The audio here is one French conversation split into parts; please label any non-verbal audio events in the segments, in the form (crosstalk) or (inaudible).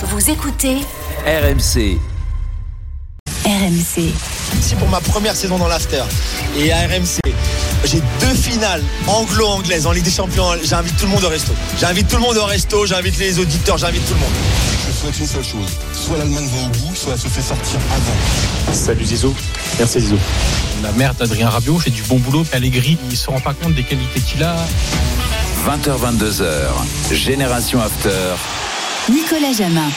Vous écoutez RMC. RMC. C'est pour ma première saison dans l'after. Et à RMC, j'ai deux finales anglo-anglaises en Ligue des Champions. J'invite tout le monde au resto. J'invite tout le monde au resto, j'invite les auditeurs, j'invite tout le monde. Je souhaite une seule chose. Soit l'Allemagne va au bout, soit elle se fait sortir avant. Salut Zizou. Merci Zizou. La mère d'Adrien Rabiot fait du bon boulot. Allegri, il se rend pas compte des qualités qu'il a. 20h22h. Génération After. Nicolas Jamin.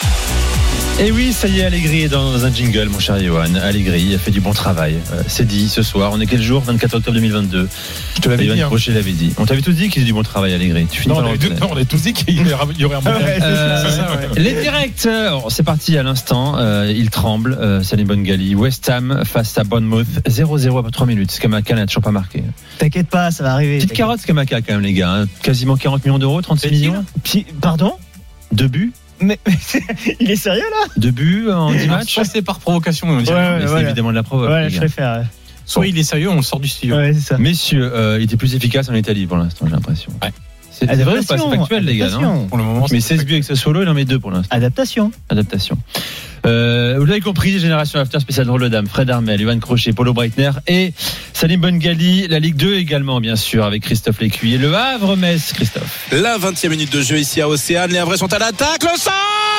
Et oui, ça y est, Allegri est dans un jingle, mon cher Johan. Allegri a fait du bon travail. Euh, c'est dit ce soir. On est quel jour? 24 octobre 2022. Je te l'avais dit. hein. L'avait dit. On t'avait tous dit qu'il faisait du bon travail, Allegri. Tu finis Non, par on non, on avait tous dit qu'il y aurait- (laughs) il y aurait un. Euh, ça, ouais. Les directs, alors, c'est parti à l'instant. Euh, il tremble. Euh, Salim Bongali. West Ham face à Bournemouth. 0-0 après 3 minutes. Scamaca n'a toujours pas marqué. T'inquiète pas, ça va arriver. Petite carotte, Scamaca, quand même, les gars. hein. Quasiment 40 millions d'euros, 36 Est-il millions. Pardon? Deux buts. Mais, mais il est sérieux là Deux buts en 10 matchs. Soit c'est par provocation, on dirait. Ouais, Mais c'est évidemment de la provoque. Ouais, je préfère. soit il est sérieux, on le sort du studio. Ouais, c'est ça. Messieurs, euh, il était plus efficace en Italie pour l'instant, j'ai l'impression. Ouais. C'est vrai ou pas C'est factuel, les gars, non. Pour le moment, Mais c'est 16 buts avec ce solo, il en met deux pour l'instant. Adaptation. Adaptation. Euh, vous l'avez compris, Génération After spécial drôle de dame, Fred Armel, Ivan Crochet, Polo Breitner et Salim Bongali, la Ligue 2 également, bien sûr, avec Christophe Lécuyer. Le Havre-Metz, Christophe. La 20e minute de jeu ici à Océane. Les Havrais sont à l'attaque. Le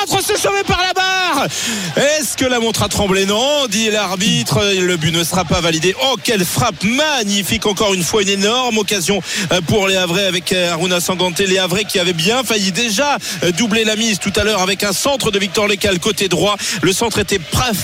c'est sauvé par la barre. Est-ce que la montre a tremblé Non, dit l'arbitre. Le but ne sera pas validé. Oh, quelle frappe magnifique. Encore une fois, une énorme occasion euh, pour les Havrais avec euh, Aruna Sangante. Les Havrais qui avaient bien failli déjà euh, doubler la mise tout à l'heure avec un centre de Victor Lecal côté droit. Le centre était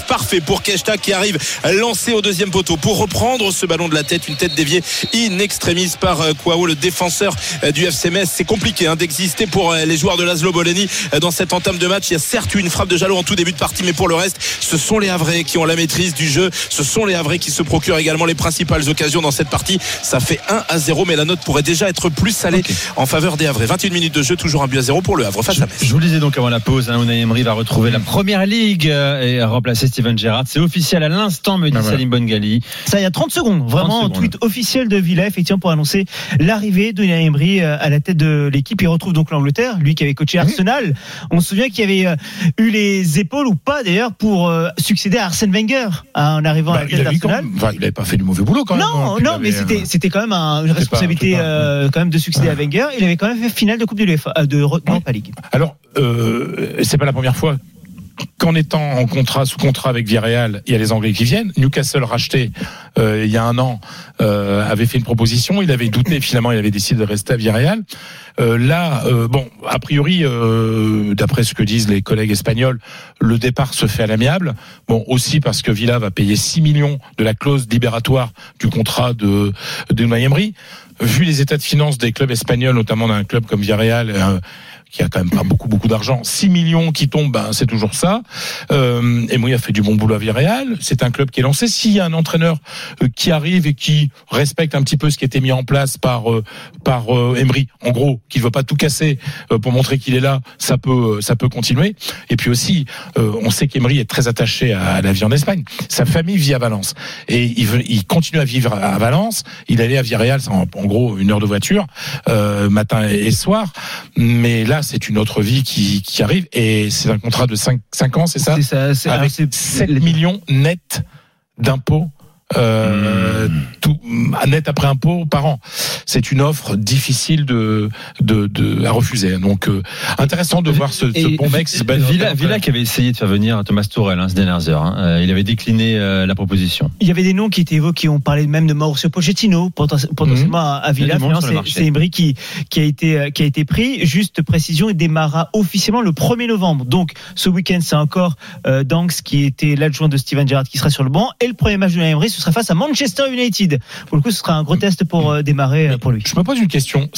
parfait pour Keshta qui arrive lancé au deuxième poteau pour reprendre ce ballon de la tête. Une tête déviée in extremis par Kouao, le défenseur du FC Metz. C'est compliqué hein, d'exister pour les joueurs de Laszlo Boleni dans cette entame de match. Il y a certes eu une frappe de Jalot en tout début de partie, mais pour le reste, ce sont les Havrais qui ont la maîtrise du jeu. Ce sont les Havrais qui se procurent également les principales occasions dans cette partie. Ça fait 1 à 0, mais la note pourrait déjà être plus salée en faveur des Havrais. 21 minutes de jeu, toujours un but à 0 pour le Havre face Je, à Metz. je vous le disais donc avant la pause, hein, Unai Emery va retrouver la première ligue euh, et remplacer Steven Gerrard. C'est officiel à l'instant, me dit Ah, voilà. Salim Bongali. Ça, il y a 30 secondes. Vraiment, 30 un secondes. tweet officiel de Villa, effectivement, pour annoncer l'arrivée de Unai Emery euh, à la tête de l'équipe. Il retrouve donc l'Angleterre, lui qui avait coaché Arsenal. On se souvient qu'il avait euh, eu les épaules, ou pas d'ailleurs, pour euh, succéder à Arsène Wenger hein, en arrivant à Bah, la il tête d'Arsenal. enfin, il n'avait pas fait du mauvais boulot quand même. Non, hein, non, mais c'était euh, c'était quand même un- une pas- responsabilité pas- euh, quand même de succéder à Wenger. Il avait quand même fait finale de Coupe de l'UEFA, de Europa League. Alors, euh, c'est pas la première fois qu'en étant en contrat, sous contrat avec Villarreal, il y a les Anglais qui viennent. Newcastle racheté euh, il y a un an euh, avait fait une proposition. Il avait douté, finalement, il avait décidé de rester à Villarreal. Euh, là, euh, bon, a priori, euh, d'après ce que disent les collègues espagnols, le départ se fait à l'amiable. Bon, aussi parce que Villa va payer 6 millions de la clause libératoire du contrat de de Emery. Vu les états de finances des clubs espagnols, notamment d'un club comme Villarreal, euh, qui a quand même pas beaucoup beaucoup d'argent, 6 millions qui tombent, ben, c'est toujours ça. Euh, Emery a fait du bon boulot à Villarreal. C'est un club qui est lancé. S'il y a un entraîneur euh, qui arrive et qui respecte un petit peu ce qui a été mis en place par euh, par euh, Emery, en gros, qui ne veut pas tout casser euh, pour montrer qu'il est là, ça peut ça peut continuer. Et puis aussi, on sait qu'Emery est très attaché à, la vie en Espagne. Sa famille vit à Valence et il, veut, il continue à vivre à Valence. Il allait à Villarreal, en, en gros une heure de voiture, matin et soir. Mais là, c'est une autre vie qui, qui arrive et c'est un contrat de 5, 5 ans, c'est ça C'est ça, c'est- Avec alors, c'est- 7 millions net d'impôts. Euh, tout net après impôt par an. C'est une offre difficile de, de, de à refuser. Donc euh, intéressant de voir ce, ce bon mec. ce Ben Villa. Villa qui avait essayé de faire venir Thomas Tourelle hein, ces dernières heures. hein. Euh, il avait décliné euh, la proposition. Il y avait des noms qui étaient évoqués. On parlait même de Mauricio Pochettino, poten- potentiellement à- à Villa. le C'est Emery qui, qui, a été, qui a été pris. Juste précision, il démarra officiellement le 1er novembre. Donc, ce week-end, c'est encore euh, Danks qui était l'adjoint de Steven Gerrard qui sera sur le banc. Et le premier match de Emery, ce sera face à Manchester United. Pour le coup, ce sera un gros test pour euh, démarrer euh, pour lui. Je me pose une question.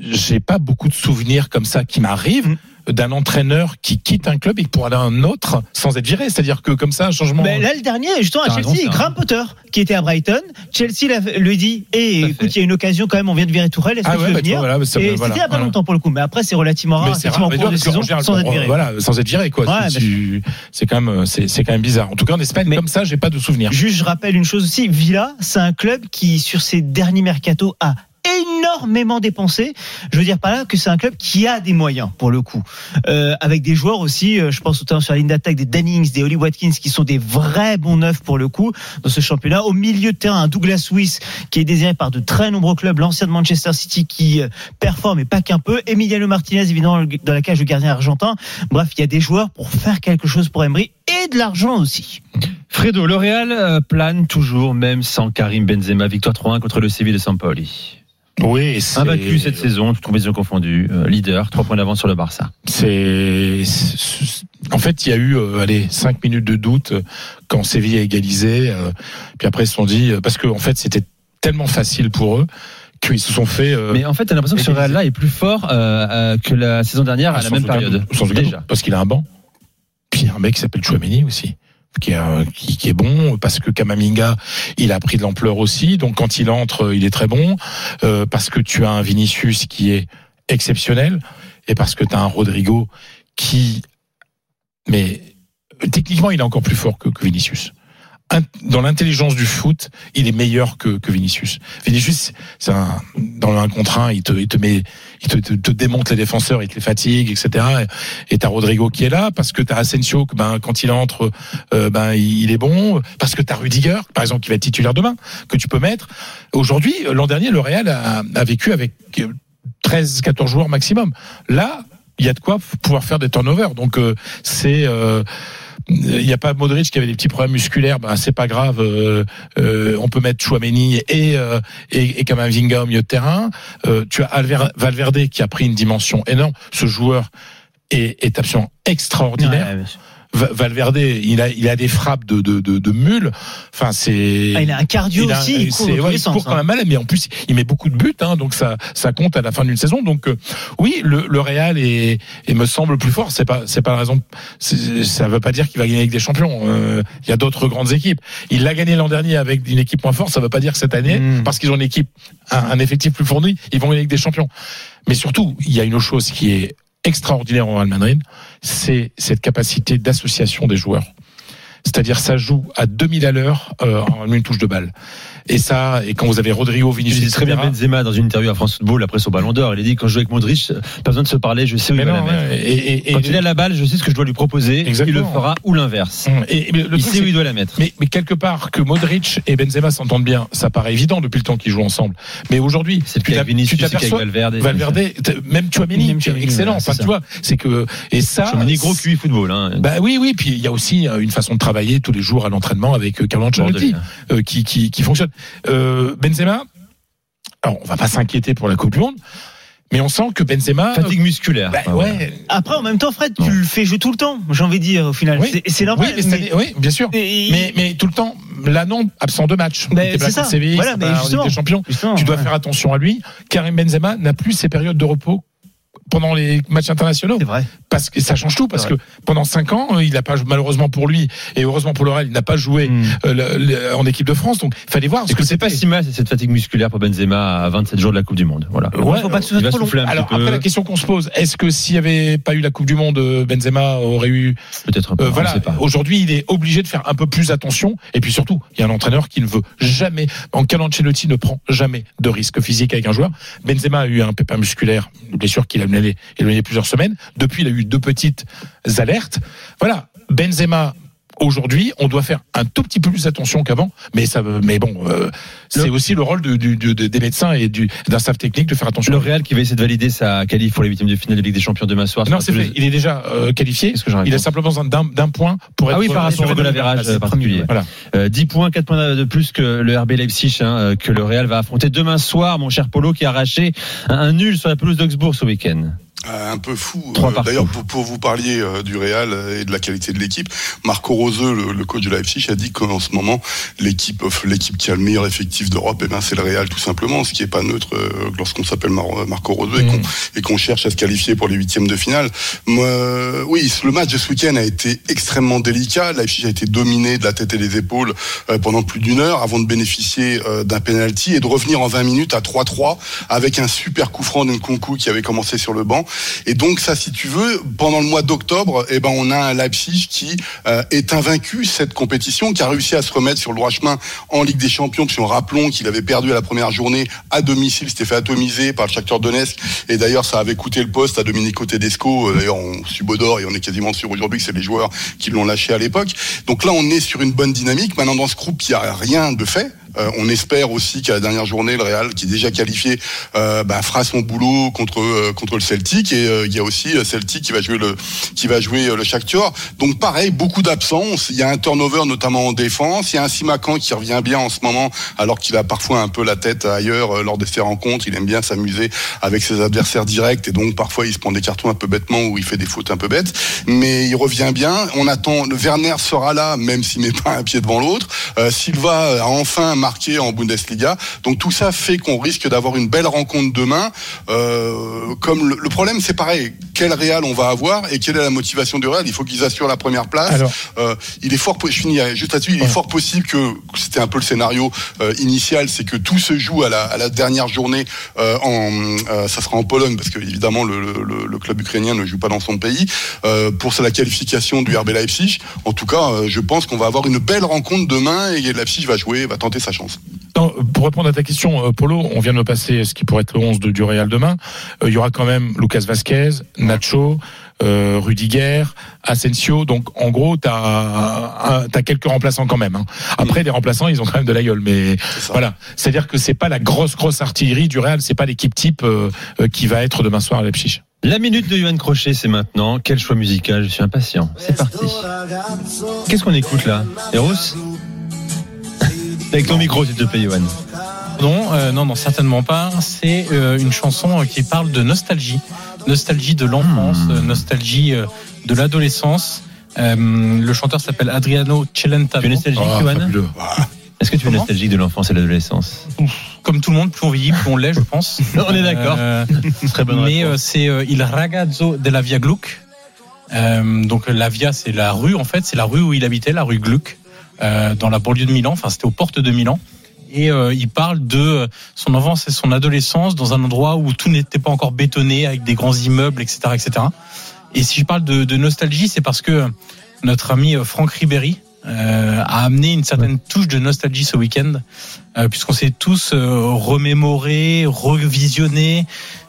J'ai pas beaucoup de souvenirs comme ça qui m'arrivent. Mm. D'un entraîneur qui quitte un club et pour aller à un autre sans être viré. C'est-à-dire que comme ça, un changement. Ben, là, le dernier, justement, à Chelsea, c'est Graham Potter, qui était à Brighton. Chelsea lui dit, et à écoute, il y a une occasion quand même, on vient de virer Tourelle, est-ce Ah que tu ouais, veux bah, tu venir voilà, Et voilà, c'était il y a pas voilà. longtemps pour le coup, mais après, c'est relativement rare, effectivement, en cours de saison, général, sans être viré. Voilà, sans être viré, quoi. Ouais, Tu- tu- c'est quand même, quand même bizarre. En tout cas, en Espagne, Mais- comme ça, j'ai pas de souvenir. Juste, je rappelle une chose aussi, Villa, c'est un club qui, sur ses derniers mercatos, a énormément dépensé. Je veux dire par là que c'est un club qui a des moyens pour le coup, euh, avec des joueurs aussi. euh, je pense notamment sur la ligne d'attaque des Dannings, des Holly Watkins, qui sont des vrais bons neufs pour le coup dans ce championnat. Au milieu de terrain, un Douglas Luiz qui est désiré par de très nombreux clubs, l'ancien de Manchester City qui euh, performe et pas qu'un peu. Emiliano Martinez évidemment dans la cage de gardien argentin. Bref, il y a des joueurs pour faire quelque chose pour Emery et de l'argent aussi. Fredo, euh, plane toujours, même sans Karim Benzema. Victoire 3-1 contre le Séville de Sampoli. Oui, c'est- Invaincu cette saison, toutes compétitions confondues. Euh, leader, 3 points d'avance sur le Barça. C'est, en fait, il y a eu, euh, allez, cinq minutes de doute euh, quand Séville a égalisé. euh, puis après, ils se sont dit, euh, parce que en fait, c'était tellement facile pour eux qu'ils se sont fait. euh, Mais en fait, t'as l'impression que ce Real-là est plus fort euh, euh, que la saison dernière à Ah, la même période. doute, Déjà. doute, parce qu'il a un banc. Puis il y a un mec qui s'appelle Chouameni aussi. Qui est, euh, qui, est bon parce que Kamaminga il a pris de l'ampleur aussi. Donc quand il entre il est très bon. Euh, parce que tu as un Vinicius qui est exceptionnel et parce que tu as un Rodrigo qui mais techniquement il est encore plus fort que, que Vinicius dans l'intelligence du foot il est meilleur que, que Vinicius Vinicius c'est un dans 1 contre 1 il te, il te met il te, te, te démonte les défenseurs, il te les fatigue, etc. Et et t'as Rodrigo qui est là parce que t'as Asensio, que ben quand il entre, euh, ben il est bon. Parce que t'as Rudiger, par exemple, qui va être titulaire demain, que tu peux mettre. Aujourd'hui, l'an dernier, le Real a, a vécu avec 13-14 joueurs maximum. Là, il y a de quoi pouvoir faire des turnovers. Donc euh, c'est euh, il n'y a pas Modric qui avait des petits problèmes musculaires, ben c'est pas grave. euh, euh, on peut mettre Chouameni et euh, et, et Kamavinga au milieu de terrain. Euh, tu as Alver- Valverde qui a pris une dimension énorme. Ce joueur est, est absolument extraordinaire. Valverde, il a il a des frappes de de de, de mule. Enfin c'est Ah, il a un cardio il a- aussi, il court ouais, il sens, court quand hein. même mal, mais en plus il met beaucoup de buts, hein, donc ça ça compte à la fin d'une saison. Donc euh, oui, le, le Real est, est me semble plus fort. C'est pas c'est pas la raison. Ça veut pas dire qu'il va gagner avec des champions. Euh, Il y a d'autres grandes équipes. Il l'a gagné l'an dernier avec une équipe moins forte. Ça veut pas dire que cette année, Mm. parce qu'ils ont une équipe un, un effectif plus fourni, ils vont gagner avec des champions. Mais surtout, il y a une chose qui est extraordinaire au Real Madrid, c'est cette capacité d'association des joueurs. C'est-à-dire ça joue à 2000 à l'heure euh, en une touche de balle. Et ça, et quand vous avez Rodrigo, Vinicius, disais très bien Benzema dans une interview à France Football après son ballon d'or. Il a dit quand je joue avec Modric, pas besoin de se parler, je sais où mais il va non, la mettre. et, et- et- Quand il a la balle, je sais ce que je dois lui proposer. Exactement. Il le fera ou l'inverse. et- et le Il sait où il doit la mettre. mais, mais quelque part que Modric et Benzema s'entendent bien, ça paraît évident depuis le temps qu'ils jouent ensemble. Mais aujourd'hui, C'est tu t'aperçois, Valverde. Valverde, même Chouameni, excellent. Enfin, tu vois, c'est que et ça, Chouameni, gros QI football. Hein. Bah oui, oui. Puis il y a aussi euh, une façon de travailler tous les jours à l'entraînement avec euh, Carlo Ancelotti, euh, qui qui fonctionne. Euh, Benzema, alors on va pas s'inquiéter pour la Coupe du Monde, mais on sent que Benzema, Fatigue musculaire. bah, ouais, Après, en même temps, Fred, Non. tu le fais jouer tout le temps, j'ai envie de dire, au final. Oui. C'est- normal. oui, mais oui, bien sûr. Et- Mais, mais tout le temps, là non, absent de match. Pas c'est ça. Séville, Voilà, mais justement. Justement, Tu dois ouais. faire attention à lui. Karim Benzema n'a plus ses périodes de repos pendant les matchs internationaux C'est vrai. Parce que ça change tout parce que pendant cinq ans euh, il n'a pas malheureusement pour lui et heureusement pour le Real il n'a pas joué Mm. euh, le- le- en équipe de France donc il fallait voir ce Parce que c'est pas si mal, c'est cette fatigue musculaire pour Benzema à 27 jours de la Coupe du Monde? Voilà. Ouais, faut pas que ce soit trop long. alors peu. après la question qu'on se pose est-ce que s'il n'y avait pas eu la Coupe du Monde euh, Benzema aurait eu Peut-être un peu. Euh, voilà, aujourd'hui, il est obligé de faire un peu plus attention. Et puis surtout, il y a un entraîneur qui ne veut jamais, en Ancelotti ne prend jamais de risque physique avec un joueur. Benzema a eu un pépin musculaire, une blessure qu'il a éloigné plusieurs semaines. Depuis, il a eu deux petites alertes. Voilà, Benzema. Aujourd'hui, on doit faire un tout petit peu plus attention qu'avant, mais ça, mais bon, euh, c'est aussi le rôle du- des médecins et du- d'un staff technique de faire attention. Le Real qui va essayer de valider sa qualif pour les huitièmes de finale de Ligue des Champions demain soir. non, c'est fait. Il est déjà euh, qualifié. Que Il a réponds simplement besoin d'un point pour être. Ah oui, par rapport sur au goal la average place. euh, particulier. Voilà. Euh, 10 points, 4 points de plus que le RB Leipzig, hein, euh, que le Real va affronter demain soir, mon cher Polo, qui a arraché un, un nul sur la pelouse d'Augsbourg ce week-end. Euh, un peu fou. Euh. D'ailleurs, pour, pour vous parliez euh, du Real et de la qualité de l'équipe, Marco Roseux, le, le coach de Leipzig, a dit qu'en ce moment, l'équipe l'équipe qui a le meilleur effectif d'Europe, eh ben, c'est le Real tout simplement, ce qui est pas neutre euh, lorsqu'on s'appelle Mar- Marco Roseux et Mm. qu'on et qu'on cherche à se qualifier pour les huitièmes de finale. Euh, oui, le match de ce week-end a été extrêmement délicat. Leipzig a été dominé de la tête et des épaules euh, pendant plus d'une heure avant de bénéficier euh, d'un penalty et de revenir en 20 minutes à 3-3 avec un super coup franc d'un Kunku qui avait commencé sur le banc Et donc ça, si tu veux, pendant le mois d'octobre, eh ben on a un Leipzig qui euh, est invaincu cette compétition, qui a réussi à se remettre sur le droit chemin en Ligue des Champions. Puis on rappelons qu'il avait perdu à la première journée à domicile, s'était fait atomiser par le Shakhtar Donetsk. Et d'ailleurs, ça avait coûté le poste à Domenico Tedesco. Euh, D'ailleurs, on subodore et on est quasiment sûr aujourd'hui que c'est les joueurs qui l'ont lâché à l'époque. Donc là, on est sur une bonne dynamique. Maintenant, dans ce groupe, il n'y a rien de fait. Euh, on espère aussi qu'à la dernière journée, le Real, qui est déjà qualifié, euh, bah, fera son boulot contre euh, contre le Celtic. Et euh, il y a aussi Celtic qui va jouer le qui va jouer le Shakhtar. Donc pareil, beaucoup d'absences. Il y a un turnover notamment en défense. Il y a un Simakan qui revient bien en ce moment, alors qu'il a parfois un peu la tête ailleurs lors de ses rencontres. Il aime bien s'amuser avec ses adversaires directs et donc parfois il se prend des cartons un peu bêtement ou il fait des fautes un peu bêtes. Mais il revient bien. On attend. Le Werner sera là, même s'il met pas un pied devant l'autre. Silva a enfin en Bundesliga. Donc tout ça fait qu'on risque d'avoir une belle rencontre demain. Euh, comme le, le problème, c'est pareil. Quel Real on va avoir et quelle est la motivation du Real? Il faut qu'ils assurent la première place. Alors. Euh, il est fort. Je finis euh, juste là-dessus. Il est fort possible que c'était un peu le scénario euh, initial, c'est que tout se joue à la, à la dernière journée. En, ça sera en Pologne parce que évidemment le, le- le club ukrainien ne joue pas dans son pays pour la qualification du RB Leipzig. En tout cas, je pense qu'on va avoir une belle rencontre demain et Leipzig va jouer, va tenter sa chance. Non, pour répondre à ta question, euh, Polo, on vient de me passer ce qui pourrait être le 11 de, du Real demain. Euh, Il y aura quand même Lucas Vasquez, Nacho, euh, Rudiger, Asensio. Donc, en gros, tu as, quelques remplaçants quand même. hein. Après, les remplaçants, ils ont quand même de la gueule. Mais voilà, c'est-à-dire que c'est pas la grosse, grosse artillerie du Real. C'est pas l'équipe type euh, euh, qui va être demain soir à Leipzig. La minute de Johan Crochet, c'est maintenant. Quel choix musical Je suis impatient. C'est parti. Qu'est-ce qu'on écoute là? Eros? Avec ton micro, s'il te plaît, Johan. Non, euh, non, non, certainement pas. C'est euh, une chanson euh, qui parle de nostalgie, nostalgie de l'enfance, Hmm. euh, nostalgie euh, de l'adolescence. Euh, le chanteur s'appelle Adriano Celentano. Tu es nostalgique, fabuleux. Est-ce que tu es nostalgique de l'enfance et de l'adolescence Comme tout le monde, plus on vieillit, plus on l'est, je pense. (laughs) On est d'accord. Euh, (laughs) Très bonne mais c'est euh, Il ragazzo della via Gluck. Euh, donc la via, c'est la rue en fait, c'est la rue où il habitait, la rue Gluck, dans la banlieue de Milan. Enfin, c'était aux portes de Milan. Et euh, il parle de son enfance et son adolescence dans un endroit où tout n'était pas encore bétonné, avec des grands immeubles, etc., etc. Et si je parle de, de nostalgie, c'est parce que notre ami euh, Franck Ribéry euh, a amené une certaine touche de nostalgie ce week-end, euh, puisqu'on s'est tous euh, remémorés, revisionnés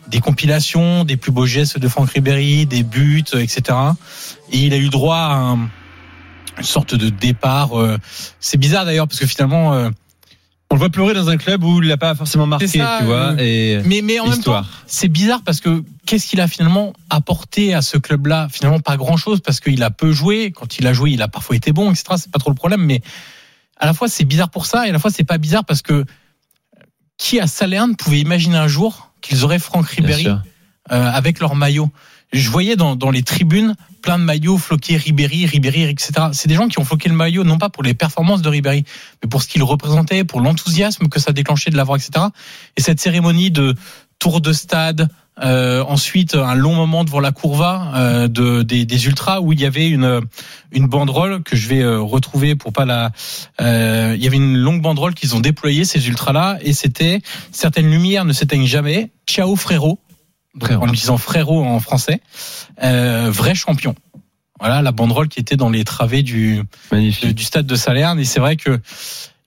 des compilations, des plus beaux gestes de Franck Ribéry, des buts, euh, etc. Et il a eu droit à un- une sorte de départ. euh, c'est bizarre d'ailleurs parce que finalement, euh, On le voit pleurer dans un club où il n'a pas forcément marqué, ça, tu vois. euh, Et mais mais en même temps, histoire. c'est bizarre parce que qu'est-ce qu'il a finalement apporté à ce club-là? Finalement, pas grand-chose parce qu'il a peu joué. Quand il a joué, il a parfois été bon, etc. C'est pas trop le problème, mais à la fois c'est bizarre pour ça et à la fois c'est pas bizarre parce que qui à Salerne pouvait imaginer un jour qu'ils auraient Franck Ribéry euh, avec leur maillot? Je voyais dans, dans les tribunes plein de maillots floqués Ribéry, Ribéry, etc. C'est des gens qui ont floqué le maillot non pas pour les performances de Ribéry, mais pour ce qu'il représentait, pour l'enthousiasme que ça déclenchait de l'avoir, etc. Et cette cérémonie de tour de stade, euh, ensuite un long moment devant la courva euh, de, des, des ultras où il y avait une une banderole que je vais euh, retrouver pour pas la. euh, il y avait une longue banderole qu'ils ont déployée ces ultras là et c'était certaines lumières ne s'éteignent jamais. Ciao frérot. Frérot. en disant frérot en français, euh, vrai champion. Voilà la banderole qui était dans les travées du, Magnifique. du stade de Salerne. Et c'est vrai que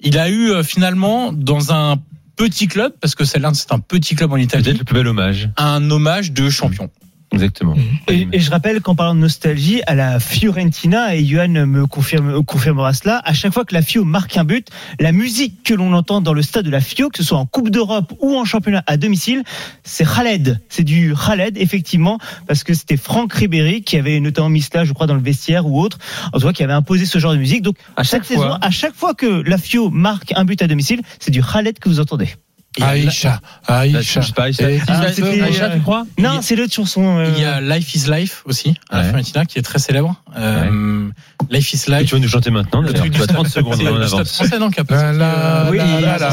il a eu euh, finalement dans un petit club, parce que Salerne c'est un petit club en Italie, Peut-être le plus bel hommage. un hommage de champion. Exactement. Et, et je rappelle qu'en parlant de nostalgie, à la Fiorentina, et Johan me confirme, confirmera cela, à chaque fois que la Fio marque un but, la musique que l'on entend dans le stade de la Fio, que ce soit en Coupe d'Europe ou en championnat à domicile, c'est Khaled. C'est du Khaled, effectivement, parce que c'était Franck Ribéry qui avait notamment mis cela, je crois, dans le vestiaire ou autre, en tout cas, qui avait imposé ce genre de musique. Donc, À chaque cette saison, fois. à chaque fois que la Fio marque un but à domicile, c'est du Khaled que vous entendez. Aïcha, Aïcha. Aïcha, Ah, euh, tu crois Non, c'est l'autre chanson. euh, Il y a Life is Life aussi, à la. Fiorentina, qui est très célèbre. Euh, Life is Life. tu vas nous chanter maintenant Le truc Tu du as 30 stade- secondes c'est en avance. français, non, oui,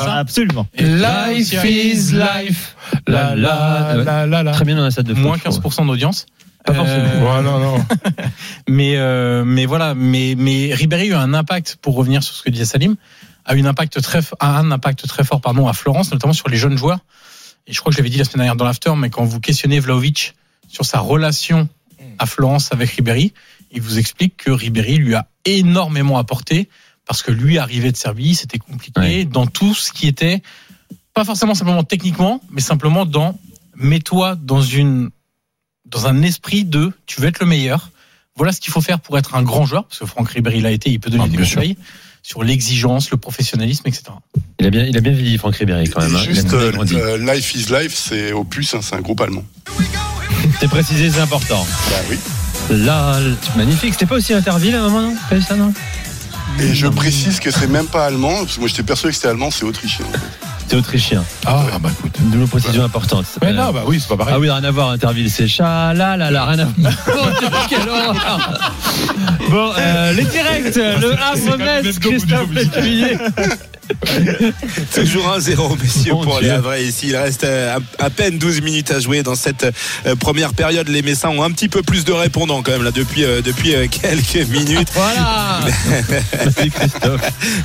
absolument. Life is life. La, la, la, la, la. Très bien dans la salle de moins je trouve. 15% d'audience. Pas forcément. Ouais, non, non. (laughs) mais euh, mais voilà, mais mais Ribéry a eu un impact pour revenir sur ce que disait Salim, a eu un impact très a un impact très fort pardon à Florence, notamment sur les jeunes joueurs. Et je crois que je l'avais dit la semaine dernière dans l'after, mais quand vous questionnez Vlaovic sur sa relation à Florence avec Ribéry. Il vous explique que Ribéry lui a énormément apporté parce que lui arrivait de Serbie, c'était compliqué Ouais. dans tout ce qui était pas forcément simplement techniquement, mais simplement dans mets-toi dans une dans un esprit de tu veux être le meilleur. Voilà ce qu'il faut faire pour être un grand joueur parce que Franck Ribéry l'a été, il peut donner Ah, des sûr. Sur l'exigence, le professionnalisme, etc. Il a bien, il a bien vieilli, Franck Ribéry, quand même. hein. Juste, euh, euh, Life is Life, c'est Opus, hein, c'est un groupe allemand. C'est précisé, c'est important. Bah oui. Là, magnifique. C'était pas aussi Interville à un moment, non? T'as vu ça, non? Et je précise que c'est même pas allemand, parce que moi j'étais persuadé que c'était allemand, c'est autrichien. en fait. C'est autrichien. Ah, bah écoute. Une précision importante. Mais non, bah oui, c'est pas pareil. Ah oui, rien à voir, Interville, c'est chat, là, là, là, rien à voir. (laughs) Horreur. Bon, euh, les directs, le Havre quand même Metz, le Christophe. Lécuyer. (laughs) (laughs) Toujours 1-0, messieurs, pour Dieu. les Havrais ici. Il reste euh, à, à peine 12 minutes à jouer dans cette euh, première période. Les Messins ont un petit peu plus de répondants quand même là depuis, euh, depuis (laughs) quelques minutes. Voilà.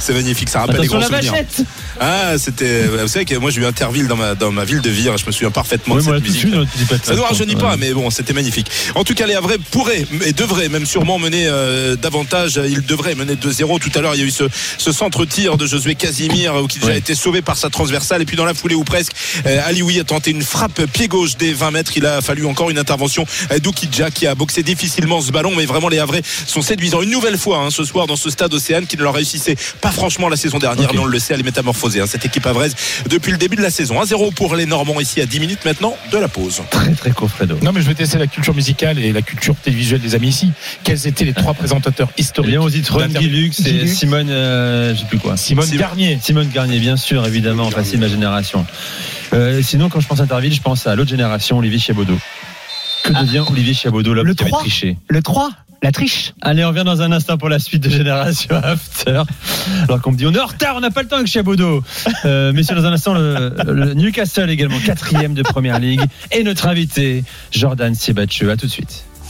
C'est magnifique, ça rappelle Attention les la grands souvenirs. Ah, c'était. Vous savez que moi j'ai eu Interville dans ma, dans ma ville de Vire, je me souviens parfaitement Oui, de cette musique. Ça ne rajeunit Ouais. pas, mais bon, c'était magnifique. En tout cas, les Havrais pourraient et devraient même sûrement mener euh, davantage. Ils devraient mener 2-0. Tout à l'heure, il y a eu ce, ce centre-tir de Josué Casimir euh, qui déjà a été sauvé par sa transversale. Et puis dans la foulée ou presque, euh, Alioui a tenté une frappe pied gauche des 20 mètres. Il a fallu encore une intervention euh, d'Oukidja qui a boxé difficilement ce ballon. Mais vraiment, les Havrais sont séduisants une nouvelle fois hein, ce soir dans ce stade Océane qui ne leur réussissait pas franchement la saison dernière. Mais on le sait, elle est métamorphosée. hein, cette équipe havraise depuis le début de la saison. 1-0 pour les Normands ici à 10 minutes maintenant de la pause. Très, très court, Fredo. Non, mais je vais tester la culture musicale et la culture télévisuelle des amis ici. Quels étaient les trois présentateurs historiques Léon Zitron, d'interview Guy Lux et Simone, euh, je sais plus quoi. Simone Simone- Garnier. Simone Garnier, bien sûr, évidemment, facile ma génération. Euh, sinon, quand je pense à Interville, je pense à l'autre génération, Olivier Chiabodo. Que devient Olivier Chiabodo, l'homme Le qui avait 3. triché Le 3, la triche. Allez, on revient dans un instant pour la suite de Génération (laughs) After. Alors qu'on me dit, on est en retard, on n'a pas le temps avec Chiabodo. Euh, messieurs, dans un instant, le, le Newcastle également, quatrième de Première Ligue. Et notre invité, Jordan Siebatcheux. À tout de suite.